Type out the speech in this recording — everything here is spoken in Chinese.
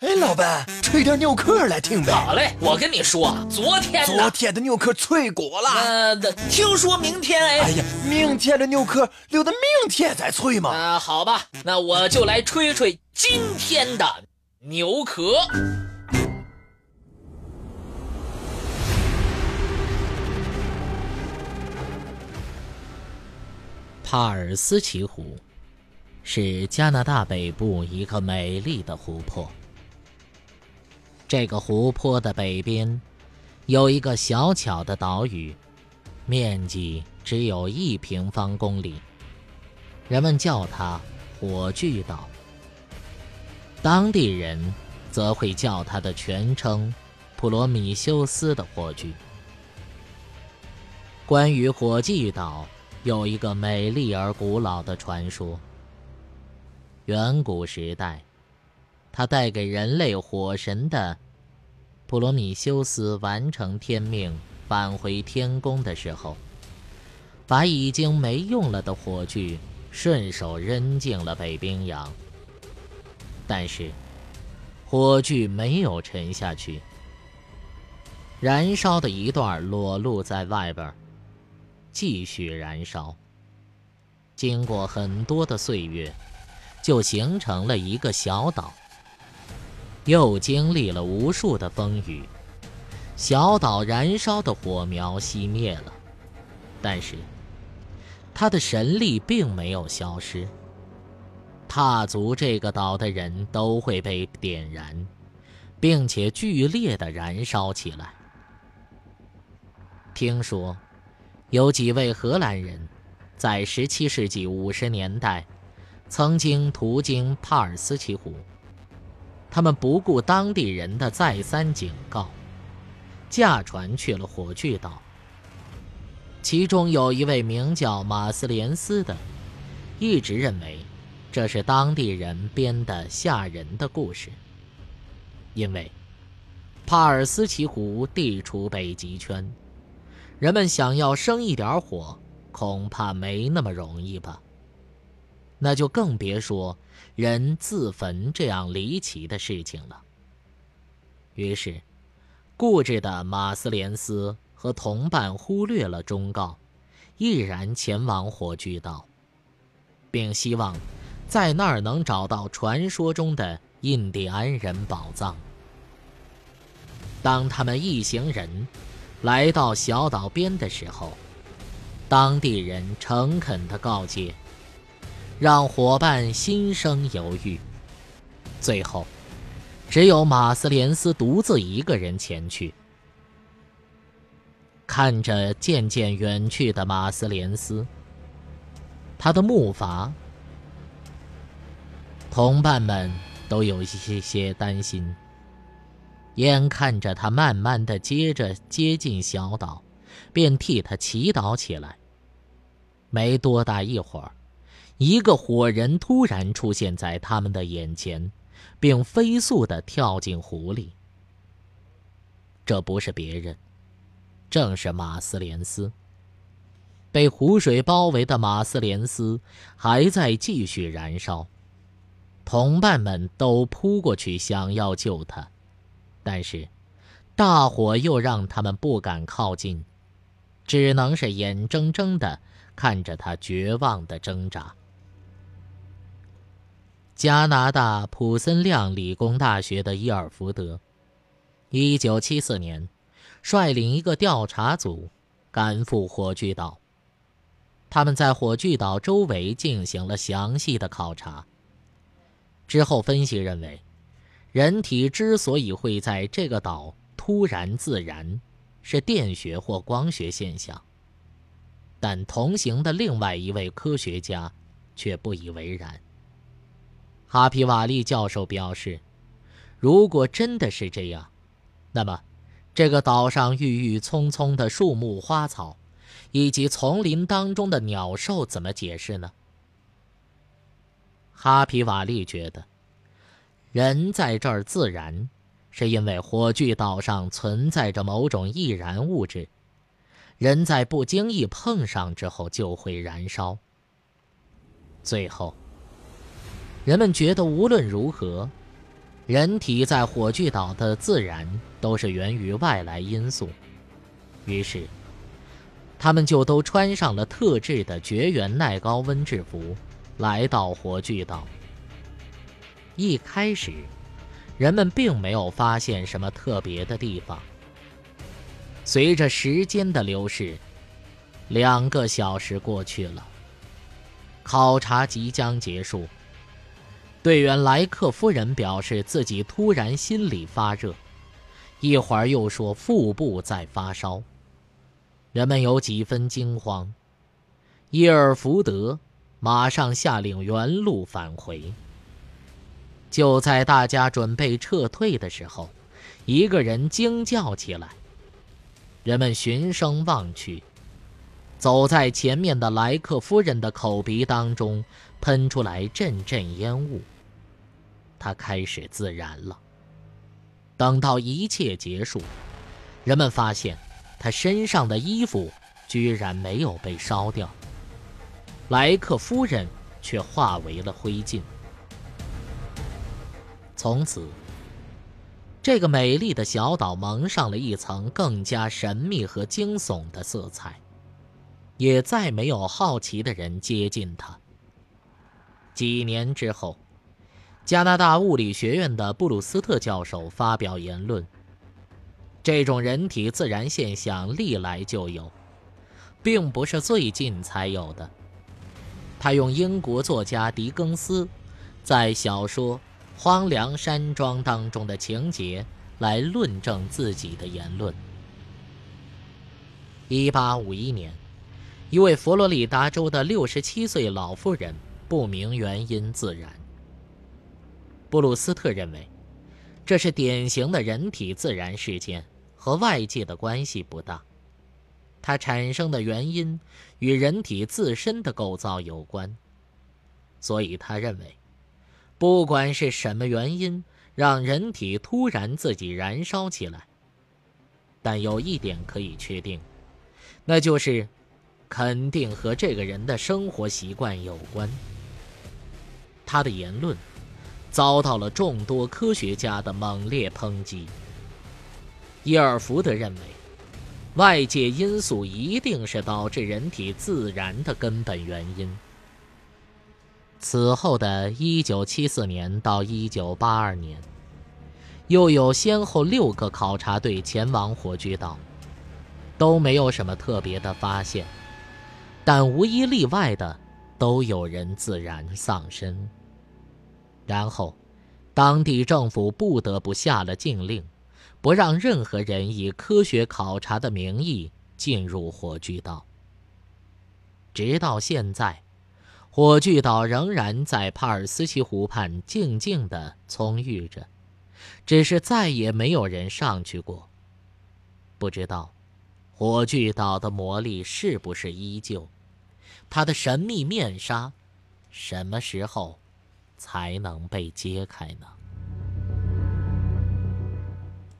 哎，老板，吹点牛壳来听呗。好嘞，我跟你说，昨天昨天的牛壳脆果了。呃，听说明天哎。哎呀，明天的牛壳留到明天再脆嘛。啊，好吧，那我就来吹吹今天的牛壳。帕尔斯奇湖是加拿大北部一个美丽的湖泊。这个湖泊的北边，有一个小巧的岛屿，面积只有一平方公里。人们叫它火炬岛。当地人则会叫它的全称“普罗米修斯的火炬”。关于火炬岛，有一个美丽而古老的传说。远古时代。他带给人类火神的普罗米修斯完成天命，返回天宫的时候，把已经没用了的火炬顺手扔进了北冰洋。但是，火炬没有沉下去，燃烧的一段裸露在外边，继续燃烧。经过很多的岁月，就形成了一个小岛。又经历了无数的风雨，小岛燃烧的火苗熄灭了，但是他的神力并没有消失。踏足这个岛的人都会被点燃，并且剧烈的燃烧起来。听说，有几位荷兰人，在17世纪50年代，曾经途经帕尔斯奇湖。他们不顾当地人的再三警告，驾船去了火炬岛。其中有一位名叫马斯连斯的，一直认为这是当地人编的吓人的故事。因为帕尔斯奇湖地处北极圈，人们想要生一点火，恐怕没那么容易吧。那就更别说人自焚这样离奇的事情了。于是，固执的马斯连斯和同伴忽略了忠告，毅然前往火炬岛，并希望在那儿能找到传说中的印第安人宝藏。当他们一行人来到小岛边的时候，当地人诚恳地告诫。让伙伴心生犹豫，最后，只有马斯连斯独自一个人前去。看着渐渐远去的马斯连斯，他的木筏，同伴们都有一些些担心。眼看着他慢慢的接着接近小岛，便替他祈祷起来。没多大一会儿。一个火人突然出现在他们的眼前，并飞速地跳进湖里。这不是别人，正是马斯连斯。被湖水包围的马斯连斯还在继续燃烧，同伴们都扑过去想要救他，但是大火又让他们不敢靠近，只能是眼睁睁地看着他绝望的挣扎。加拿大普森亮理工大学的伊尔福德，1974年，率领一个调查组赶赴火炬岛。他们在火炬岛周围进行了详细的考察。之后分析认为，人体之所以会在这个岛突然自燃，是电学或光学现象。但同行的另外一位科学家却不以为然。哈皮瓦利教授表示：“如果真的是这样，那么这个岛上郁郁葱葱的树木花草，以及丛林当中的鸟兽怎么解释呢？”哈皮瓦利觉得，人在这儿自燃，是因为火炬岛上存在着某种易燃物质，人在不经意碰上之后就会燃烧，最后。人们觉得，无论如何，人体在火炬岛的自燃都是源于外来因素，于是，他们就都穿上了特制的绝缘耐高温制服，来到火炬岛。一开始，人们并没有发现什么特别的地方。随着时间的流逝，两个小时过去了，考察即将结束。队员莱克夫人表示自己突然心里发热，一会儿又说腹部在发烧。人们有几分惊慌。伊尔福德马上下令原路返回。就在大家准备撤退的时候，一个人惊叫起来。人们循声望去，走在前面的莱克夫人的口鼻当中喷出来阵阵烟雾。他开始自燃了。等到一切结束，人们发现他身上的衣服居然没有被烧掉，莱克夫人却化为了灰烬。从此，这个美丽的小岛蒙上了一层更加神秘和惊悚的色彩，也再没有好奇的人接近它。几年之后。加拿大物理学院的布鲁斯特教授发表言论：这种人体自燃现象历来就有，并不是最近才有的。他用英国作家狄更斯在小说《荒凉山庄》当中的情节来论证自己的言论。1851年，一位佛罗里达州的67岁老妇人不明原因自燃。布鲁斯特认为，这是典型的人体自然事件，和外界的关系不大。它产生的原因与人体自身的构造有关，所以他认为，不管是什么原因让人体突然自己燃烧起来，但有一点可以确定，那就是肯定和这个人的生活习惯有关。他的言论。遭到了众多科学家的猛烈抨击。伊尔福德认为，外界因素一定是导致人体自燃的根本原因。此后的1974年到1982年，又有先后六个考察队前往火炬岛，都没有什么特别的发现，但无一例外的都有人自燃丧生。然后，当地政府不得不下了禁令，不让任何人以科学考察的名义进入火炬岛。直到现在，火炬岛仍然在帕尔斯奇湖畔静静地葱郁着，只是再也没有人上去过。不知道，火炬岛的魔力是不是依旧？它的神秘面纱，什么时候？才能被揭开呢？